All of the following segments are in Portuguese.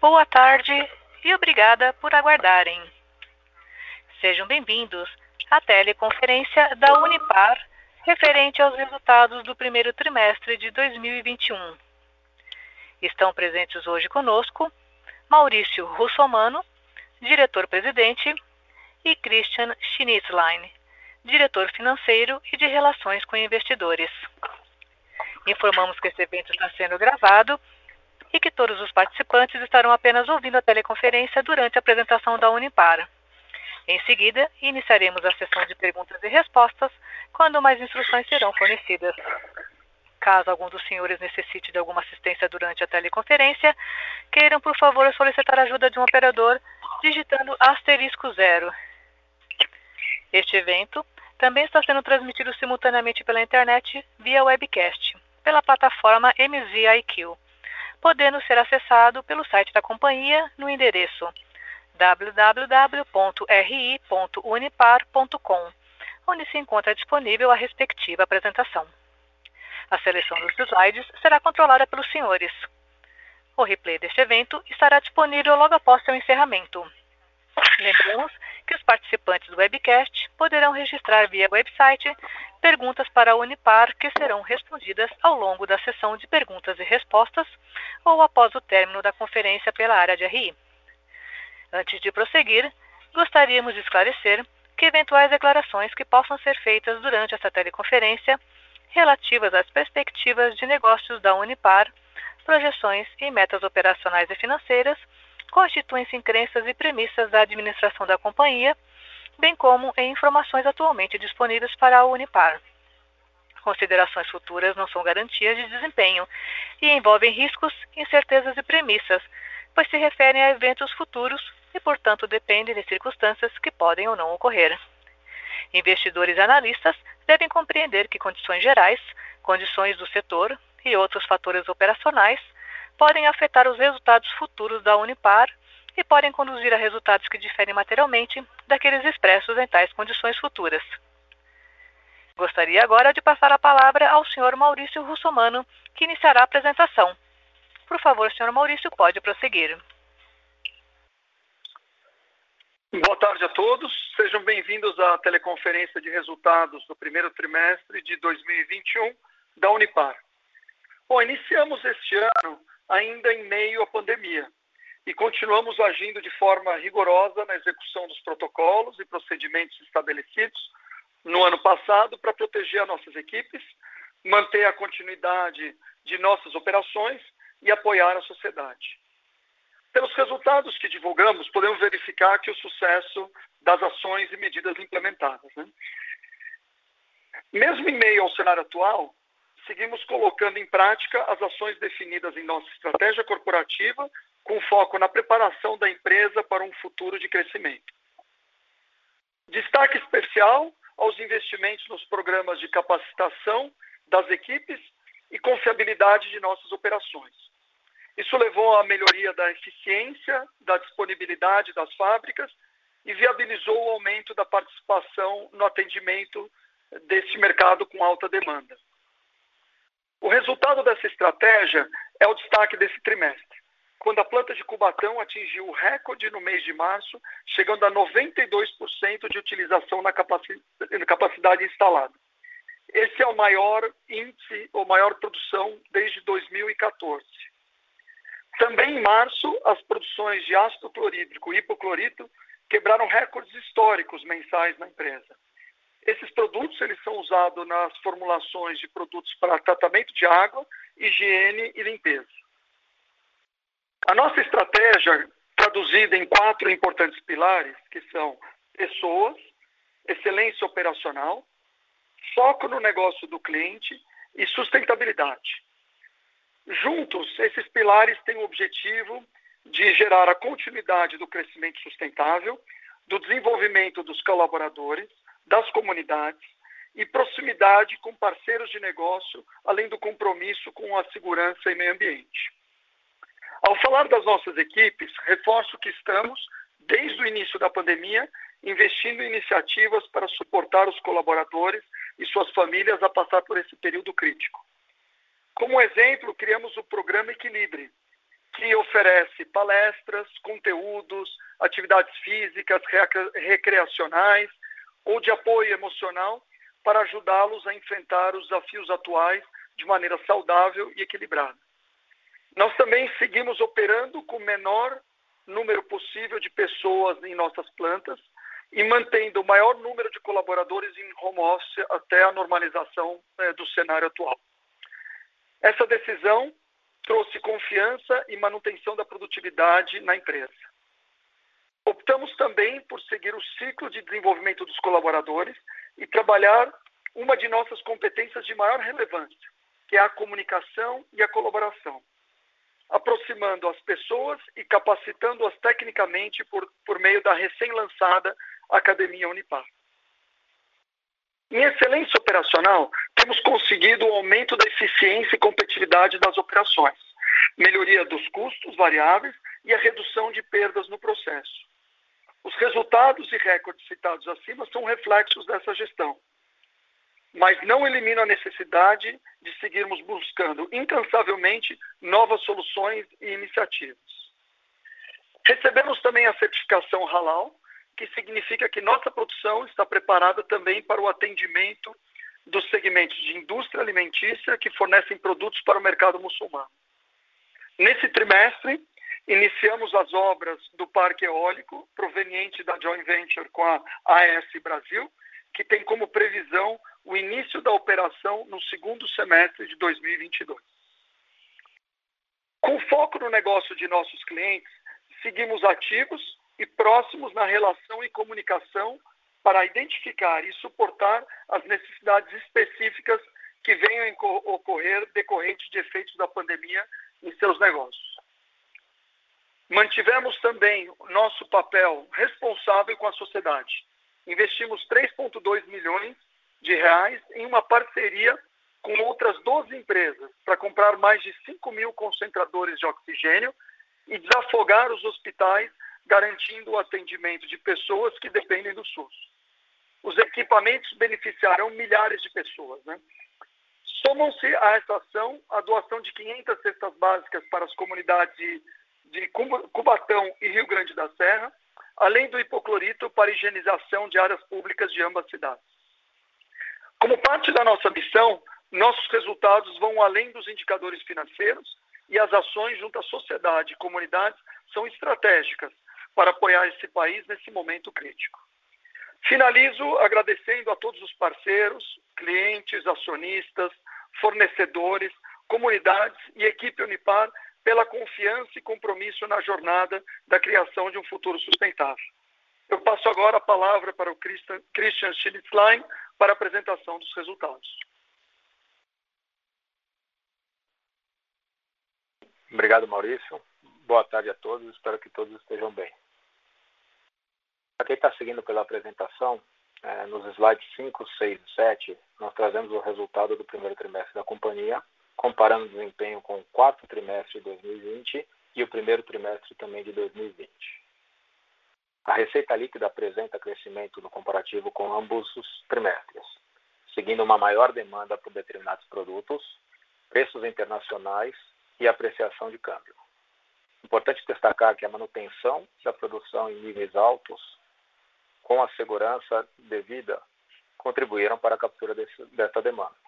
Boa tarde e obrigada por aguardarem. Sejam bem-vindos à teleconferência da Unipar referente aos resultados do primeiro trimestre de 2021. Estão presentes hoje conosco Maurício Russomano, diretor-presidente, e Christian Schnitzlein, diretor financeiro e de relações com investidores. Informamos que esse evento está sendo gravado e que todos os participantes estarão apenas ouvindo a teleconferência durante a apresentação da Unipar. Em seguida, iniciaremos a sessão de perguntas e respostas, quando mais instruções serão fornecidas. Caso algum dos senhores necessite de alguma assistência durante a teleconferência, queiram, por favor, solicitar a ajuda de um operador digitando asterisco zero. Este evento também está sendo transmitido simultaneamente pela internet via webcast, pela plataforma MZIQ, podendo ser acessado pelo site da companhia no endereço www.ri.unipar.com, onde se encontra disponível a respectiva apresentação. A seleção dos slides será controlada pelos senhores. O replay deste evento estará disponível logo após seu encerramento. Lembramos que os participantes do webcast poderão registrar via website perguntas para a Unipar que serão respondidas ao longo da sessão de perguntas e respostas ou após o término da conferência pela área de RI. Antes de prosseguir, gostaríamos de esclarecer que eventuais declarações que possam ser feitas durante esta teleconferência relativas às perspectivas de negócios da Unipar, projeções e metas operacionais e financeiras constituem-se em crenças e premissas da administração da companhia, bem como em informações atualmente disponíveis para a Unipar. Considerações futuras não são garantias de desempenho e envolvem riscos, incertezas e premissas, pois se referem a eventos futuros e, portanto, dependem de circunstâncias que podem ou não ocorrer. Investidores e analistas devem compreender que condições gerais, condições do setor e outros fatores operacionais podem afetar os resultados futuros da Unipar e podem conduzir a resultados que diferem materialmente daqueles expressos em tais condições futuras. Gostaria agora de passar a palavra ao Sr. Maurício Russomano, que iniciará a apresentação. Por favor, Sr. Maurício, pode prosseguir. Boa tarde a todos. Sejam bem-vindos à teleconferência de resultados do primeiro trimestre de 2021 da Unipar. Bom, iniciamos este ano ainda em meio à pandemia e continuamos agindo de forma rigorosa na execução dos protocolos e procedimentos estabelecidos no ano passado para proteger as nossas equipes, manter a continuidade de nossas operações e apoiar a sociedade. Pelos resultados que divulgamos, podemos verificar que o sucesso das ações e medidas implementadas. Né? Mesmo em meio ao cenário atual, seguimos colocando em prática as ações definidas em nossa estratégia corporativa, com foco na preparação da empresa para um futuro de crescimento. Destaque especial aos investimentos nos programas de capacitação das equipes e confiabilidade de nossas operações. Isso levou à melhoria da eficiência, da disponibilidade das fábricas e viabilizou o aumento da participação no atendimento deste mercado com alta demanda. O resultado dessa estratégia é o destaque desse trimestre, quando a planta de Cubatão atingiu o recorde no mês de março, chegando a 92% de utilização na capacidade instalada. Esse é o maior índice, ou maior produção desde 2014. Também em março, as produções de ácido clorídrico e hipoclorito quebraram recordes históricos mensais na empresa. Esses produtos eles são usados nas formulações de produtos para tratamento de água, higiene e limpeza. A nossa estratégia, traduzida em quatro importantes pilares, que são pessoas, excelência operacional, foco no negócio do cliente e sustentabilidade. Juntos, esses pilares têm o objetivo de gerar a continuidade do crescimento sustentável, do desenvolvimento dos colaboradores, das comunidades e proximidade com parceiros de negócio, além do compromisso com a segurança e meio ambiente. Ao falar das nossas equipes, reforço que estamos, desde o início da pandemia, investindo em iniciativas para suportar os colaboradores e suas famílias a passar por esse período crítico. Como exemplo, criamos o programa Equilibre, que oferece palestras, conteúdos, atividades físicas, recreacionais ou de apoio emocional para ajudá-los a enfrentar os desafios atuais de maneira saudável e equilibrada. Nós também seguimos operando com o menor número possível de pessoas em nossas plantas e mantendo o maior número de colaboradores em home office até a normalização é, do cenário atual. Essa decisão trouxe confiança e manutenção da produtividade na empresa. Optamos também por seguir o ciclo de desenvolvimento dos colaboradores e trabalhar uma de nossas competências de maior relevância, que é a comunicação e a colaboração, aproximando as pessoas e capacitando-as tecnicamente por, por meio da recém-lançada Academia Unipar. Em excelência operacional, temos conseguido o aumento da eficiência e competitividade das operações, melhoria dos custos variáveis e a redução de perdas no processo. Os resultados e recordes citados acima são reflexos dessa gestão, mas não eliminam a necessidade de seguirmos buscando incansavelmente novas soluções e iniciativas. Recebemos também a certificação Halal, que significa que nossa produção está preparada também para o atendimento dos segmentos de indústria alimentícia que fornecem produtos para o mercado muçulmano. Nesse trimestre, iniciamos as obras do parque eólico proveniente da joint venture com a AS Brasil, que tem como previsão o início da operação no segundo semestre de 2022. Com foco no negócio de nossos clientes, seguimos ativos e próximos na relação e comunicação para identificar e suportar as necessidades específicas que venham a ocorrer decorrentes de efeitos da pandemia em seus negócios. Mantivemos também nosso papel responsável com a sociedade. Investimos 3,2 milhões de reais em uma parceria com outras 12 empresas para comprar mais de 5 mil concentradores de oxigênio e desafogar os hospitais garantindo o atendimento de pessoas que dependem do SUS. Os equipamentos beneficiarão milhares de pessoas. Né? Somam-se a essa ação a doação de 500 cestas básicas para as comunidades de, Cubatão e Rio Grande da Serra, além do hipoclorito para higienização de áreas públicas de ambas cidades. Como parte da nossa missão, nossos resultados vão além dos indicadores financeiros e as ações junto à sociedade e comunidades são estratégicas para apoiar esse país nesse momento crítico. Finalizo agradecendo a todos os parceiros, clientes, acionistas, fornecedores, comunidades e equipe Unipar pela confiança e compromisso na jornada da criação de um futuro sustentável. Eu passo agora a palavra para o Christian Schlitzlein para a apresentação dos resultados. Obrigado, Maurício. Boa tarde a todos. Espero que todos estejam bem. Para quem está seguindo pela apresentação, é, nos slides 5, 6 e 7, nós trazemos o resultado do primeiro trimestre da companhia, comparando o desempenho com o quarto trimestre de 2020 e o primeiro trimestre também de 2020. A receita líquida apresenta crescimento no comparativo com ambos os trimestres, seguindo uma maior demanda por determinados produtos, preços internacionais e apreciação de câmbio. Importante destacar que a manutenção da produção em níveis altos com a segurança devida, contribuíram para a captura desse, dessa demanda.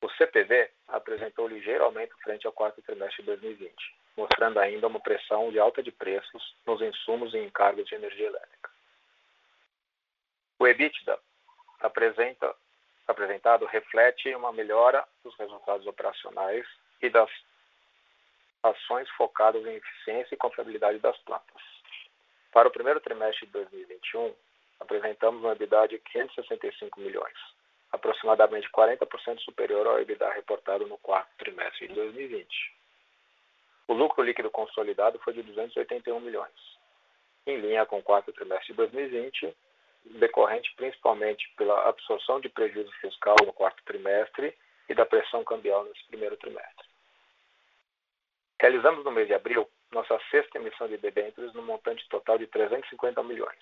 O CPV apresentou ligeiro aumento frente ao quarto trimestre de 2020, mostrando ainda uma pressão de alta de preços nos insumos e encargos de energia elétrica. O EBITDA apresenta, apresentado reflete uma melhora dos resultados operacionais e das ações focadas em eficiência e confiabilidade das plantas. Para o primeiro trimestre de 2021, apresentamos uma EBITDA de 565 milhões, aproximadamente 40% superior ao EBITDA reportado no quarto trimestre de 2020. O lucro líquido consolidado foi de 281 milhões, em linha com o quarto trimestre de 2020, decorrente principalmente pela absorção de prejuízo fiscal no quarto trimestre e da pressão cambial nesse primeiro trimestre. Realizamos no mês de abril nossa sexta emissão de debêntures no montante total de 350 milhões,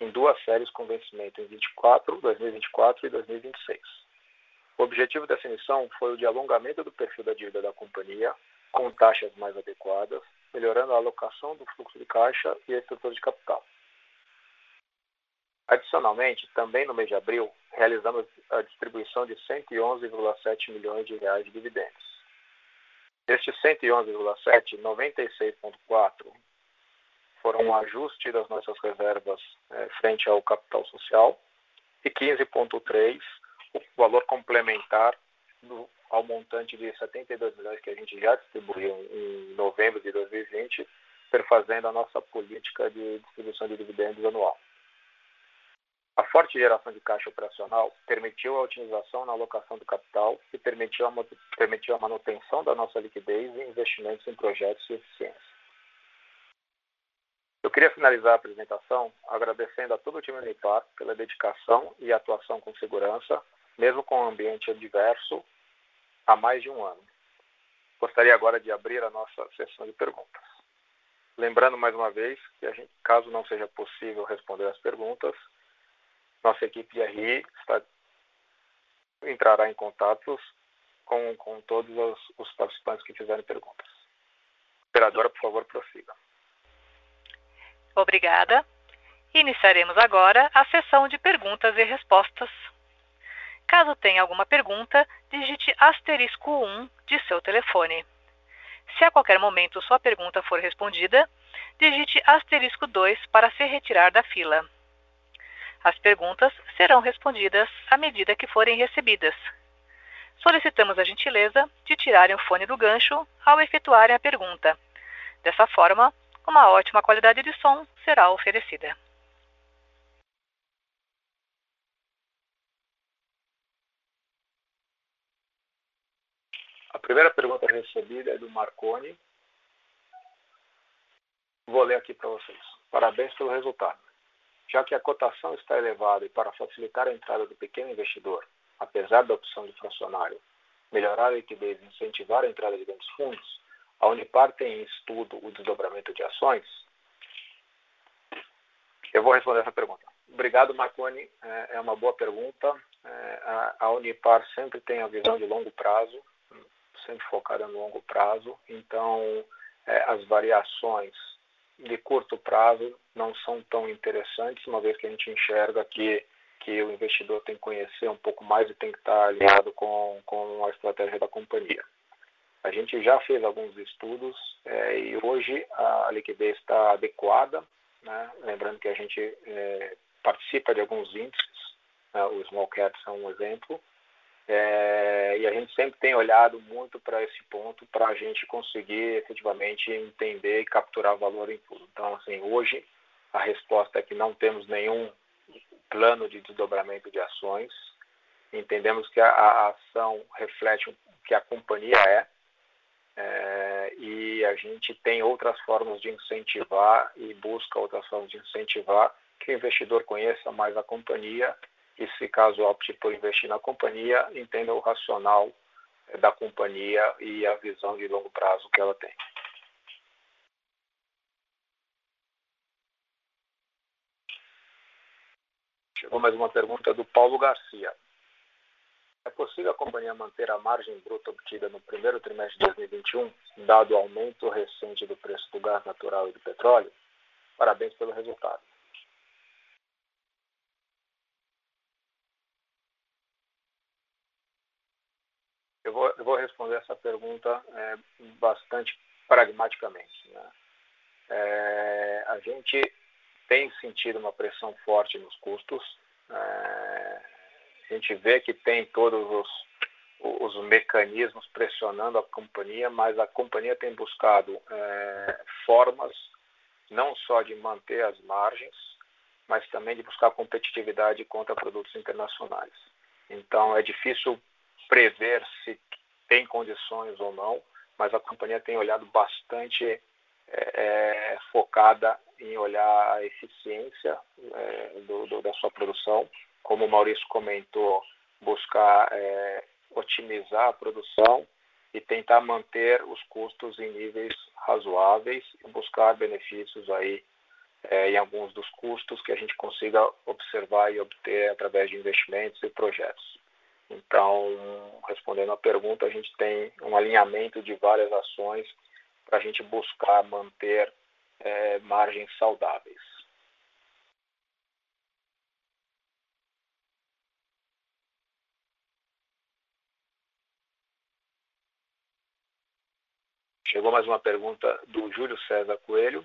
em duas séries com vencimento em 24, 2024 e 2026. O objetivo dessa emissão foi o de alongamento do perfil da dívida da companhia, com taxas mais adequadas, melhorando a alocação do fluxo de caixa e a estrutura de capital. Adicionalmente, também no mês de abril, realizamos a distribuição de 111,7 milhões de reais de dividendos. Destes 111,7, 96,4 foram um ajuste das nossas reservas é, frente ao capital social e 15,3 o valor complementar do, ao montante de 72 milhões que a gente já distribuiu em novembro de 2020, perfazendo a nossa política de distribuição de dividendos anual. A forte geração de caixa operacional permitiu a otimização na alocação do capital e permitiu a, permitiu a manutenção da nossa liquidez e investimentos em projetos de eficiência. Eu queria finalizar a apresentação agradecendo a todo o time Unipar pela dedicação e atuação com segurança, mesmo com um ambiente adverso, há mais de um ano. Gostaria agora de abrir a nossa sessão de perguntas. Lembrando mais uma vez que, gente, caso não seja possível responder as perguntas, nossa equipe de RI está, entrará em contatos com, com todos os, os participantes que fizerem perguntas. Operadora, por favor, prossiga. Obrigada. Iniciaremos agora a sessão de perguntas e respostas. Caso tenha alguma pergunta, digite asterisco 1 de seu telefone. Se a qualquer momento sua pergunta for respondida, digite asterisco 2 para se retirar da fila. As perguntas serão respondidas à medida que forem recebidas. Solicitamos a gentileza de tirarem o fone do gancho ao efetuarem a pergunta. Dessa forma, uma ótima qualidade de som será oferecida. A primeira pergunta recebida é do Marconi. Vou ler aqui para vocês. Parabéns pelo resultado já que a cotação está elevada e para facilitar a entrada do pequeno investidor, apesar da opção de fracionário, melhorar a liquidez e incentivar a entrada de grandes fundos, a Unipar tem em estudo o desdobramento de ações? Eu vou responder essa pergunta. Obrigado, Marconi. É, é uma boa pergunta. É, a Unipar sempre tem a visão de longo prazo, sempre focada no longo prazo. Então, é, as variações de curto prazo não são tão interessantes, uma vez que a gente enxerga que, que o investidor tem que conhecer um pouco mais e tem que estar alinhado com, com a estratégia da companhia. A gente já fez alguns estudos é, e hoje a liquidez está adequada, né? lembrando que a gente é, participa de alguns índices, né? o Small Cap é um exemplo, é, e a gente sempre tem olhado muito para esse ponto para a gente conseguir efetivamente entender e capturar valor em tudo. Então, assim, hoje a resposta é que não temos nenhum plano de desdobramento de ações. Entendemos que a, a ação reflete o que a companhia é, é, e a gente tem outras formas de incentivar e busca outras formas de incentivar que o investidor conheça mais a companhia e se caso opte por investir na companhia, entenda o racional eh, da companhia e a visão de longo prazo que ela tem. Chegou mais uma pergunta do Paulo Garcia. É possível a companhia manter a margem bruta obtida no primeiro trimestre de 2021, dado o aumento recente do preço do gás natural e do petróleo? Parabéns pelo resultado. Eu vou, eu vou responder essa pergunta é, bastante pragmaticamente. Né? É, a gente tem sentido uma pressão forte nos custos. É, a gente vê que tem todos os, os mecanismos pressionando a companhia, mas a companhia tem buscado é, formas não só de manter as margens, mas também de buscar competitividade contra produtos internacionais. Então, é difícil prever se tem condições ou não, mas a companhia tem olhado bastante é, é, focada em olhar a eficiência é, do, do, da sua produção, como o Maurício comentou, buscar é, otimizar a produção e tentar manter os custos em níveis razoáveis e buscar benefícios aí é, em alguns dos custos que a gente consiga observar e obter através de investimentos e projetos. Então, respondendo à pergunta, a gente tem um alinhamento de várias ações para a gente buscar manter é, margens saudáveis. Chegou mais uma pergunta do Júlio César Coelho.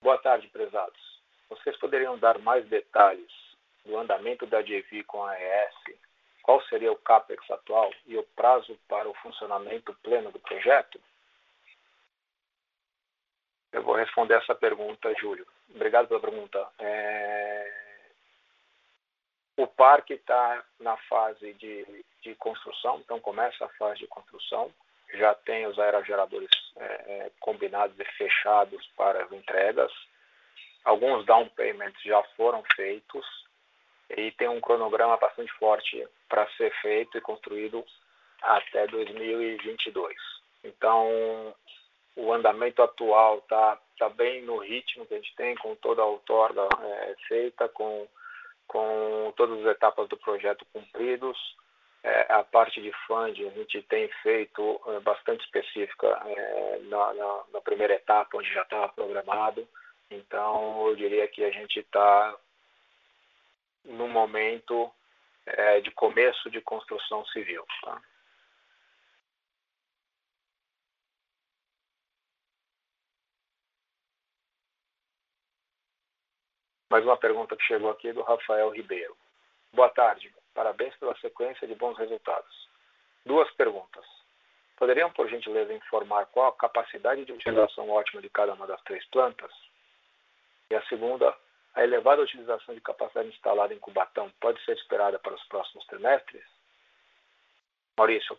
Boa tarde, prezados. Vocês poderiam dar mais detalhes do andamento da JV com a ES? Qual seria o CAPEX atual e o prazo para o funcionamento pleno do projeto? Eu vou responder essa pergunta, Júlio. Obrigado pela pergunta. É... O parque está na fase de, de construção, então começa a fase de construção já tem os aerogeradores é, é, combinados e fechados para as entregas. Alguns down payments já foram feitos e tem um cronograma bastante forte para ser feito e construído até 2022. Então, o andamento atual está tá bem no ritmo que a gente tem, com toda a outorga é, feita, com, com todas as etapas do projeto cumpridos é, a parte de funding a gente tem feito é, bastante específica é, na, na, na, primeira etapa, onde já estava programado. Então, eu diria que a gente está no momento é, de começo de construção civil. Tá? Mais uma pergunta que chegou aqui do Rafael Ribeiro. Boa tarde. Parabéns pela sequência de bons resultados. Duas perguntas. Poderiam, por gentileza, informar qual a capacidade de utilização ótima de cada uma das três plantas? E a segunda, a elevada utilização de capacidade instalada em Cubatão pode ser esperada para os próximos trimestres? Maurício,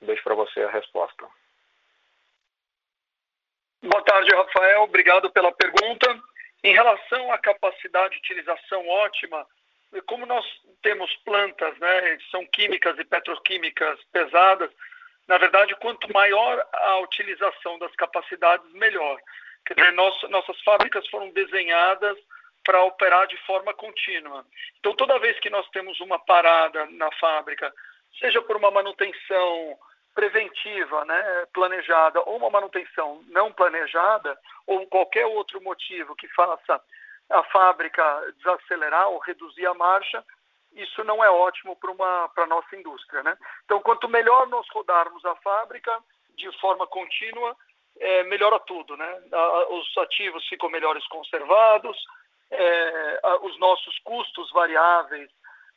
deixo para você a resposta. Boa tarde, Rafael. Obrigado pela pergunta. Em relação à capacidade de utilização ótima, como nós temos plantas, né, são químicas e petroquímicas pesadas, na verdade, quanto maior a utilização das capacidades, melhor. Quer dizer, nossas fábricas foram desenhadas para operar de forma contínua. Então, toda vez que nós temos uma parada na fábrica, seja por uma manutenção preventiva, né, planejada, ou uma manutenção não planejada, ou qualquer outro motivo que faça a fábrica desacelerar ou reduzir a marcha, isso não é ótimo para a nossa indústria. Né? Então, quanto melhor nós rodarmos a fábrica de forma contínua, é, melhora tudo. Né? Os ativos ficam melhores conservados, é, os nossos custos variáveis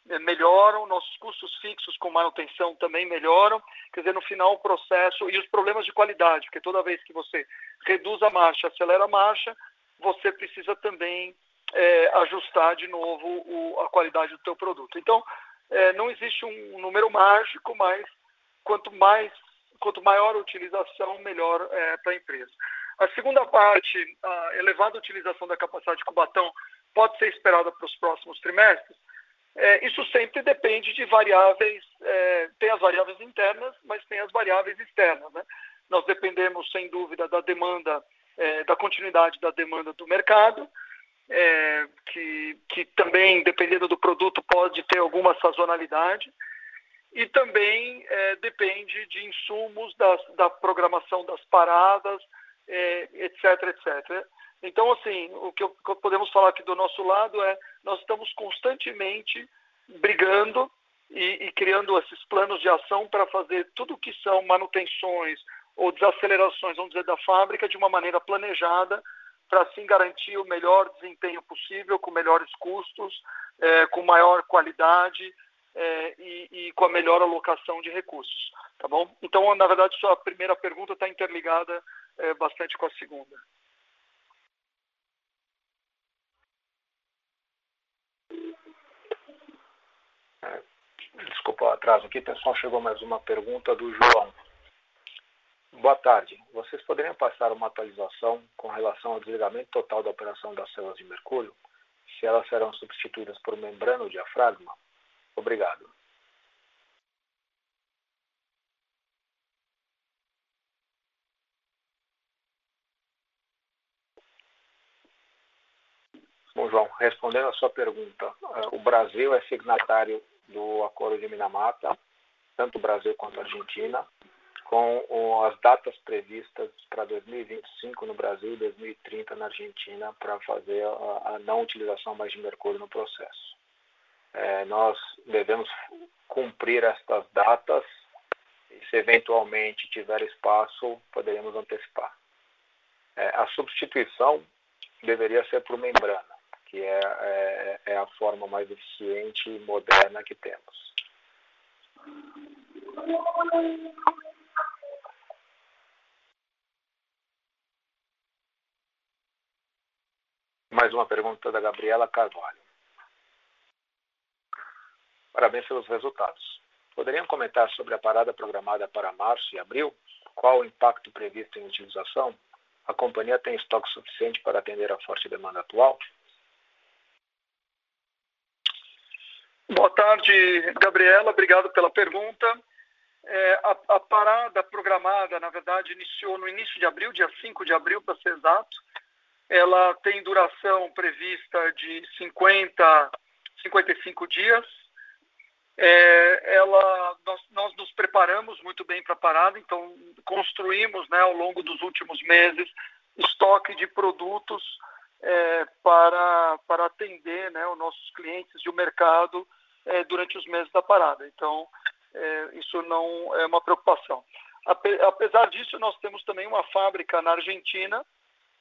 é, melhoram, nossos custos fixos com manutenção também melhoram. Quer dizer, no final, o processo e os problemas de qualidade, porque toda vez que você reduz a marcha, acelera a marcha, você precisa também é, ajustar de novo o, a qualidade do teu produto. Então, é, não existe um número mágico, mas quanto mais quanto maior a utilização, melhor é, para a empresa. A segunda parte, a elevada utilização da capacidade de Cubatão, pode ser esperada para os próximos trimestres. É, isso sempre depende de variáveis, é, tem as variáveis internas, mas tem as variáveis externas. Né? Nós dependemos, sem dúvida, da demanda é, da continuidade da demanda do mercado, é, que, que também, dependendo do produto, pode ter alguma sazonalidade, e também é, depende de insumos das, da programação das paradas, é, etc, etc. Então, assim, o que, o que podemos falar aqui do nosso lado é nós estamos constantemente brigando e, e, criando esses planos de ação para fazer tudo que são manutenções, ou desacelerações, vamos dizer, da fábrica de uma maneira planejada para assim garantir o melhor desempenho possível, com melhores custos, é, com maior qualidade é, e, e, com a melhor alocação de recursos, tá bom? Então, na verdade, sua primeira pergunta está interligada é, bastante com a segunda. Desculpa o atraso aqui, pessoal, chegou mais uma pergunta do João. Boa tarde. Vocês poderiam passar uma atualização com relação ao desligamento total da operação das células de mercúrio? Se elas serão substituídas por membrana ou diafragma? Obrigado. Bom, João, respondendo a sua pergunta, eh, o Brasil é signatário do Acordo de Minamata, tanto o Brasil quanto a Argentina, com as datas previstas para 2025 no Brasil e 2030 na Argentina para fazer a, não utilização mais de mercúrio no processo. É, nós devemos cumprir estas datas e, se eventualmente tiver espaço, poderemos antecipar. É, a substituição deveria ser por membrana, que é, é, é a forma mais eficiente e moderna que temos. Mais uma pergunta da Gabriela Carvalho. Parabéns pelos resultados. Poderiam comentar sobre a parada programada para março e abril? Qual o impacto previsto em utilização? A companhia tem estoque suficiente para atender a forte demanda atual? Boa tarde, Gabriela. Obrigado pela pergunta. É, a, a, parada programada, na verdade, iniciou no início de abril, dia 5 de abril, para ser exato. Ela tem duração prevista de 50, 55 dias. É, ela, nós, nós, nos preparamos muito bem para a parada, então construímos né, ao longo dos últimos meses estoque de produtos é, para, para atender né, os nossos clientes e o mercado é, durante os meses da parada. Então, é, isso não é uma preocupação. Apesar disso, nós temos também uma fábrica na Argentina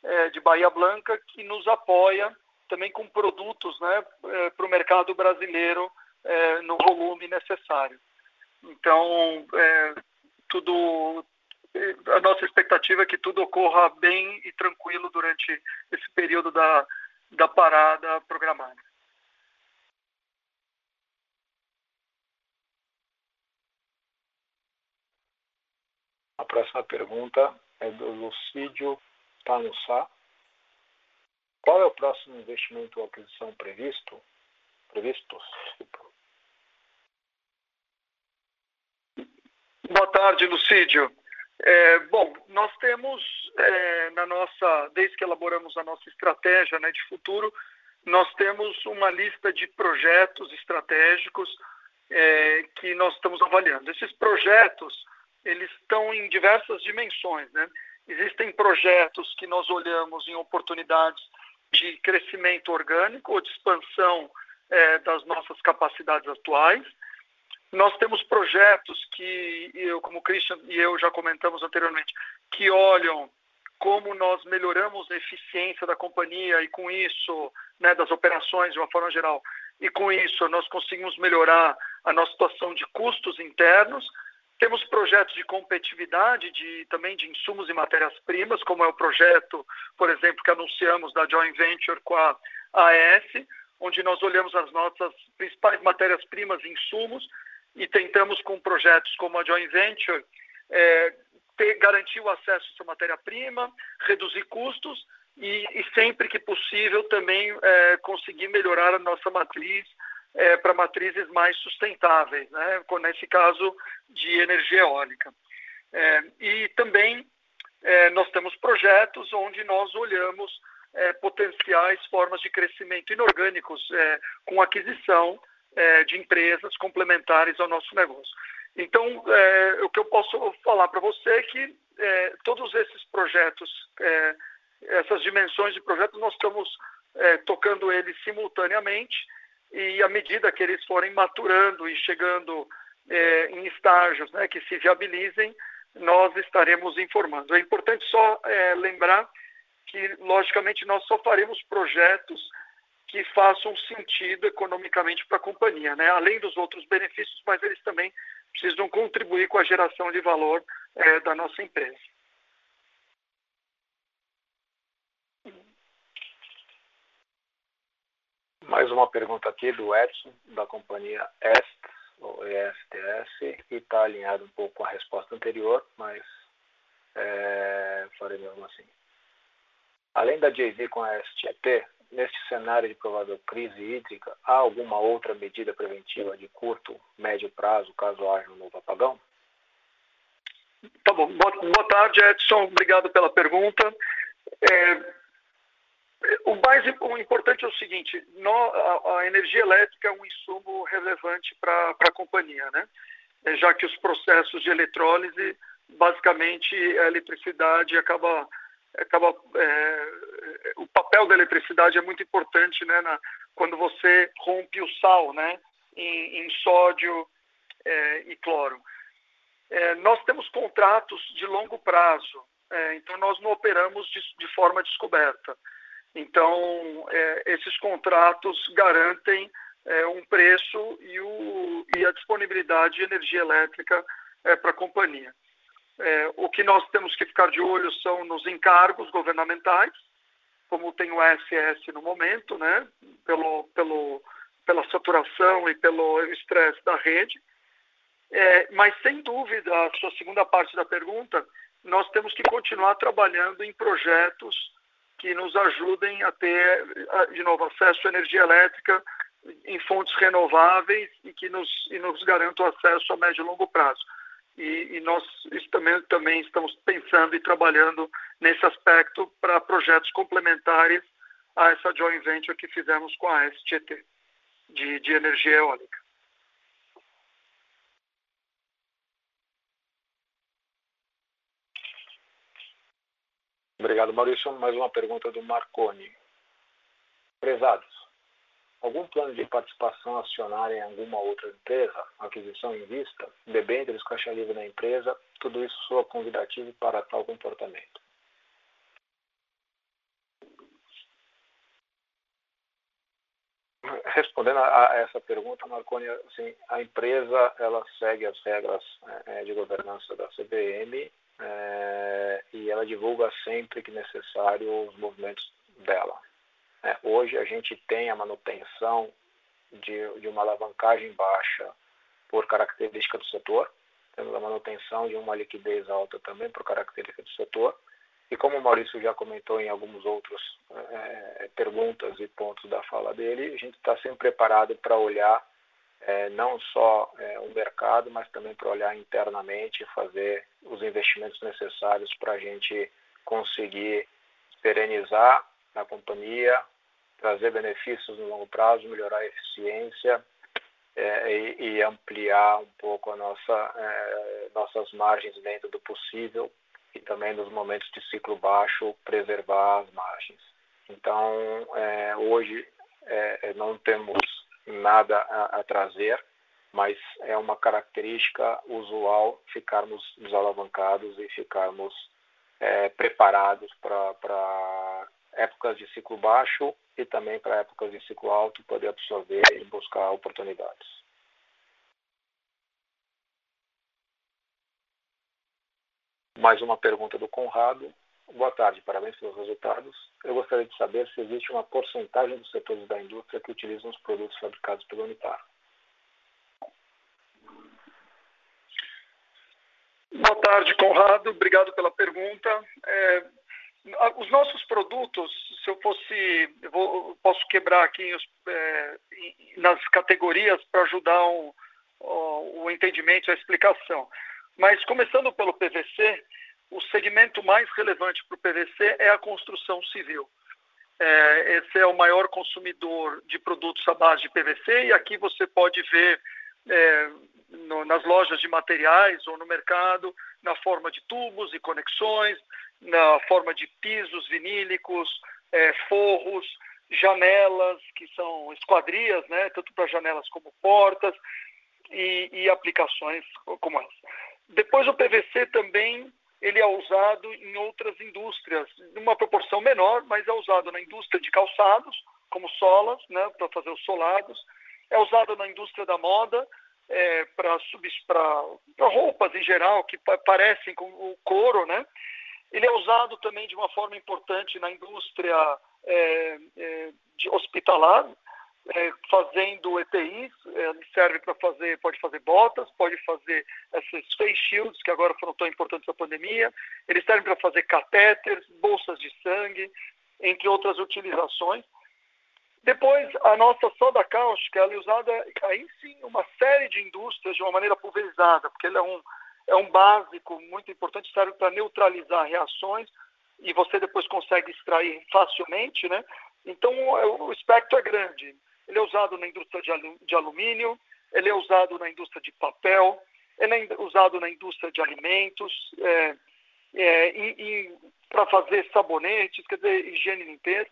é, de Bahia Blanca que nos apoia também com produtos né, é, para o mercado brasileiro é, no volume necessário. Então, é, tudo a nossa expectativa é que tudo ocorra bem e tranquilo durante esse período da, da parada programada. A próxima pergunta é do Lucídio Panussá. Qual é o próximo investimento ou aquisição previsto? Previstos? Boa tarde, Lucídio. É, bom, nós temos é, na nossa, desde que elaboramos a nossa estratégia né, de futuro, nós temos uma lista de projetos estratégicos é, que nós estamos avaliando. Esses projetos, eles estão em diversas dimensões, né? Existem projetos que nós olhamos em oportunidades de crescimento orgânico ou de expansão é, das nossas capacidades atuais. Nós temos projetos que, eu, como o Christian e eu já comentamos anteriormente, que olham como nós melhoramos a eficiência da companhia e com isso, né, das operações de uma forma geral, e com isso nós conseguimos melhorar a nossa situação de custos internos. Temos projetos de competitividade, de, também de insumos e matérias-primas, como é o projeto, por exemplo, que anunciamos da joint venture com a AES, onde nós olhamos as nossas principais matérias-primas e insumos e tentamos com projetos como a joint venture é, ter, garantir o acesso essa matéria-prima, reduzir custos e, e, sempre que possível também é, conseguir melhorar a nossa matriz é, para matrizes mais sustentáveis, né? nesse caso de energia eólica. É, e também é, nós temos projetos onde nós olhamos é, potenciais formas de crescimento inorgânicos com aquisição é, de empresas complementares ao nosso negócio. Então, é, o que eu posso falar para você é que é, todos esses projetos, é, essas dimensões de projetos, nós estamos é, tocando eles simultaneamente e à medida que eles forem maturando e chegando é, em estágios né, que se viabilizem, nós estaremos informando. É importante só lembrar que, logicamente, nós só faremos projetos que façam sentido economicamente para a companhia, né? além dos outros benefícios, mas eles também precisam contribuir com a geração de valor é, da nossa empresa. Mais uma pergunta aqui do Edson, da companhia EST, ou ESTS, que está alinhado um pouco com a resposta anterior, mas é, farei mesmo assim. Além da JV com a STEP, neste cenário de provável crise hídrica, há alguma outra medida preventiva de curto, médio prazo, caso haja um novo apagão? Tá bom. Boa tarde, Edson. Obrigado pela pergunta. É, O mais importante é o seguinte: a, a, energia elétrica é um insumo relevante para a companhia, né? É, já que os processos de eletrólise, basicamente, a eletricidade acaba. acaba é, o papel da eletricidade é muito importante né, na, quando você rompe o sal né, em, em sódio é, e cloro. É, nós temos contratos de longo prazo, é, então nós não operamos de, de forma descoberta. Então, é, esses contratos garantem é, um preço e, o, e, a disponibilidade de energia elétrica é, para a companhia. É, o que nós temos que ficar de olho são nos encargos governamentais, como tem o SS no momento, né, pelo, pelo, pela saturação e pelo estresse da rede. É, mas, sem dúvida, a sua segunda parte da pergunta, nós temos que continuar trabalhando em projetos que nos ajudem a ter, de novo, acesso à energia elétrica em fontes renováveis e que nos, e nos garantam acesso a médio e longo prazo. E, e nós também, também estamos pensando e trabalhando nesse aspecto para projetos complementares a essa joint venture que fizemos com a STT de, de energia eólica. Obrigado, Maurício. Mais uma pergunta do Marconi. Prezados, algum plano de participação acionária em alguma outra empresa, aquisição em vista, debêntures, caixa livre na empresa, tudo isso soa convidativo para tal comportamento. Respondendo a, essa pergunta, Marconi, assim, a empresa ela segue as regras é, de governança da CBM é, e ela divulga sempre que necessário os movimentos dela. É, hoje a gente tem a manutenção de, de uma alavancagem baixa por característica do setor, temos a manutenção de uma liquidez alta também por característica do setor, e como o Maurício já comentou em alguns outros é, perguntas e pontos da fala dele, a gente está sempre preparado para olhar é, não só é, o mercado, mas também para olhar internamente e fazer os investimentos necessários para a gente conseguir serenizar a companhia, trazer benefícios no longo prazo, melhorar a eficiência é, e, e, ampliar um pouco a nossa, é, nossas margens dentro do possível e também nos momentos de ciclo baixo preservar as margens. Então, é, hoje não temos nada a, a trazer, mas é uma característica usual ficarmos desalavancados e ficarmos é, preparados para épocas de ciclo baixo e também para épocas de ciclo alto poder absorver e buscar oportunidades. Mais uma pergunta do Conrado. Boa tarde, parabéns pelos resultados. Eu gostaria de saber se existe uma porcentagem dos setores da indústria que utilizam os produtos fabricados pelo Unipar. Boa tarde, Conrado. Obrigado pela pergunta. É, os nossos produtos, se eu fosse, eu vou, posso quebrar aqui é, nas categorias para ajudar o, o entendimento e a explicação. Mas começando pelo PVC, o segmento mais relevante para o PVC é a construção civil. É, esse é o maior consumidor de produtos à base de PVC e aqui você pode ver é, no, nas lojas de materiais ou no mercado na forma de tubos e conexões, na forma de pisos vinílicos, é, forros, janelas que são esquadrias, né, tanto para janelas como portas e, e aplicações como essa. Depois o PVC também ele é usado em outras indústrias, numa proporção menor, mas é usado na indústria de calçados, como solas, né, para fazer os solados, é usado na indústria da moda, é, para roupas em geral, que parecem com o couro, né? Ele é usado também de uma forma importante na indústria é, é, de hospitalar, é, fazendo EPIs, é, ele serve para fazer, pode fazer botas, pode fazer esses face shields, que agora foram tão importantes na pandemia, eles servem para fazer catéteres, bolsas de sangue, entre outras utilizações. Depois, a nossa soda cáustica ela é usada aí sim uma série de indústrias de uma maneira pulverizada, porque ele é um, é um básico muito importante, serve para neutralizar reações, e você depois consegue extrair facilmente, né? Então, é, o espectro é grande. Ele é usado na indústria de alumínio, ele é usado na indústria de papel, ele é usado na indústria de alimentos, é, é, para fazer sabonetes, quer dizer, higiene limpeza.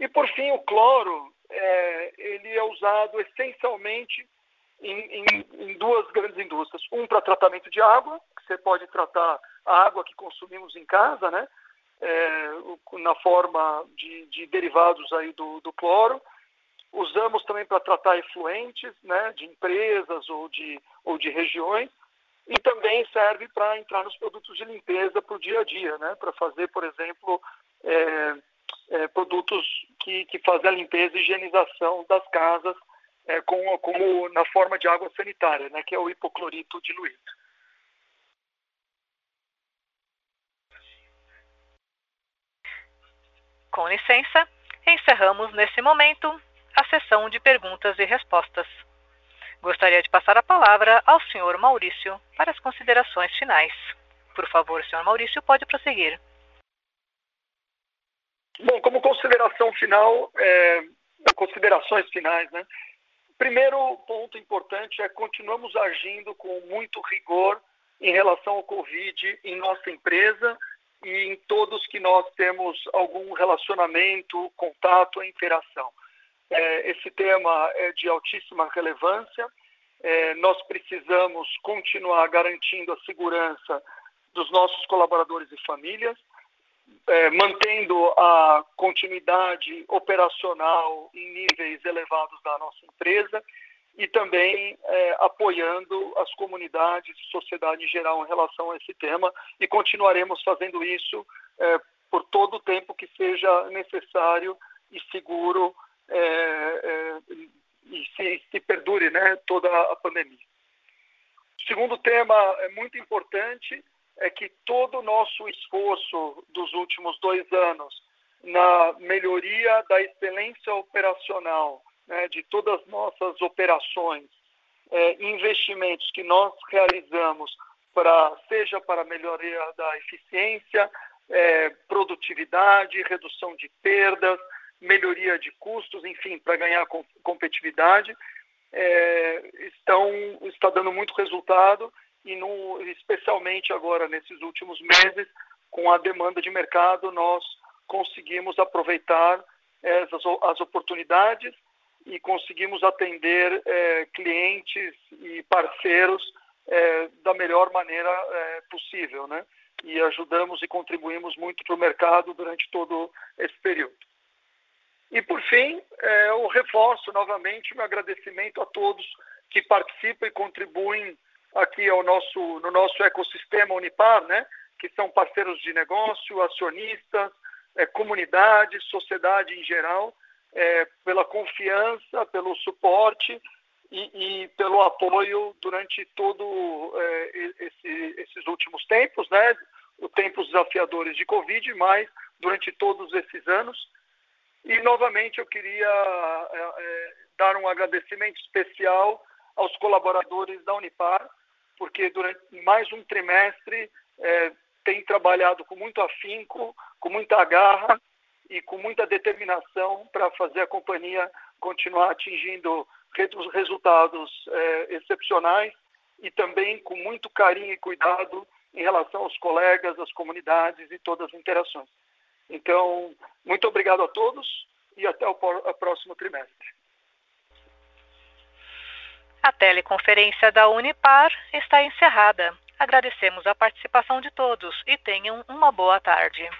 E, por fim, o cloro, é, ele é usado essencialmente em, em, em duas grandes indústrias. Um para tratamento de água, que você pode tratar a água que consumimos em casa, né? É, na forma de, de, derivados aí do, do cloro. Usamos também para tratar efluentes né, de empresas ou de, ou de regiões. E também serve para entrar nos produtos de limpeza para o dia a dia, né, para fazer, por exemplo, é, é, produtos que, que fazem a limpeza e higienização das casas, é, com, como na forma de água sanitária, né, que é o hipoclorito diluído. Com licença, encerramos nesse momento a sessão de perguntas e respostas. Gostaria de passar a palavra ao senhor Maurício para as considerações finais. Por favor, senhor Maurício, pode prosseguir. Bom, como consideração final, é, considerações finais, né? Primeiro ponto importante é continuamos agindo com muito rigor em relação ao Covid em nossa empresa e em todos que nós temos algum relacionamento, contato, interação. É, esse tema é de altíssima relevância. É, nós precisamos continuar garantindo a segurança dos nossos colaboradores e famílias é, mantendo a continuidade operacional em níveis elevados da nossa empresa e também é, apoiando as comunidades sociedade em geral em relação a esse tema e continuaremos fazendo isso é, por todo o tempo que seja necessário e seguro é, é, e se, se perdure né, toda a pandemia. O segundo tema é muito importante é que todo o nosso esforço dos últimos dois anos na melhoria da excelência operacional né, de todas as nossas operações, é, investimentos que nós realizamos para seja para melhoria da eficiência, é, produtividade, redução de perdas, melhoria de custos, enfim, para ganhar competitividade, é, estão está dando muito resultado e no, especialmente agora nesses últimos meses, com a demanda de mercado, nós conseguimos aproveitar essas, as oportunidades e conseguimos atender é, clientes e parceiros é, da melhor maneira possível, né? E ajudamos e contribuímos muito para o mercado durante todo esse período. E por fim, eu reforço novamente meu agradecimento a todos que participam e contribuem aqui ao nosso, no nosso ecossistema Unipar, né, que são parceiros de negócio, acionistas, é, comunidade, sociedade em geral, é, pela confiança, pelo suporte e, e, pelo apoio durante todo é, esse, esses últimos tempos, né, os tempos desafiadores de Covid, mas durante todos esses anos. E novamente eu queria é, é, dar um agradecimento especial aos colaboradores da Unipar, porque durante mais um trimestre é, tem trabalhado com muito afinco, com muita garra e com muita determinação para fazer a companhia continuar atingindo resultados é, excepcionais e também com muito carinho e cuidado em relação aos colegas, às comunidades e todas as interações. Então, muito obrigado a todos e até o próximo trimestre. A teleconferência da Unipar está encerrada. Agradecemos a participação de todos e tenham uma boa tarde.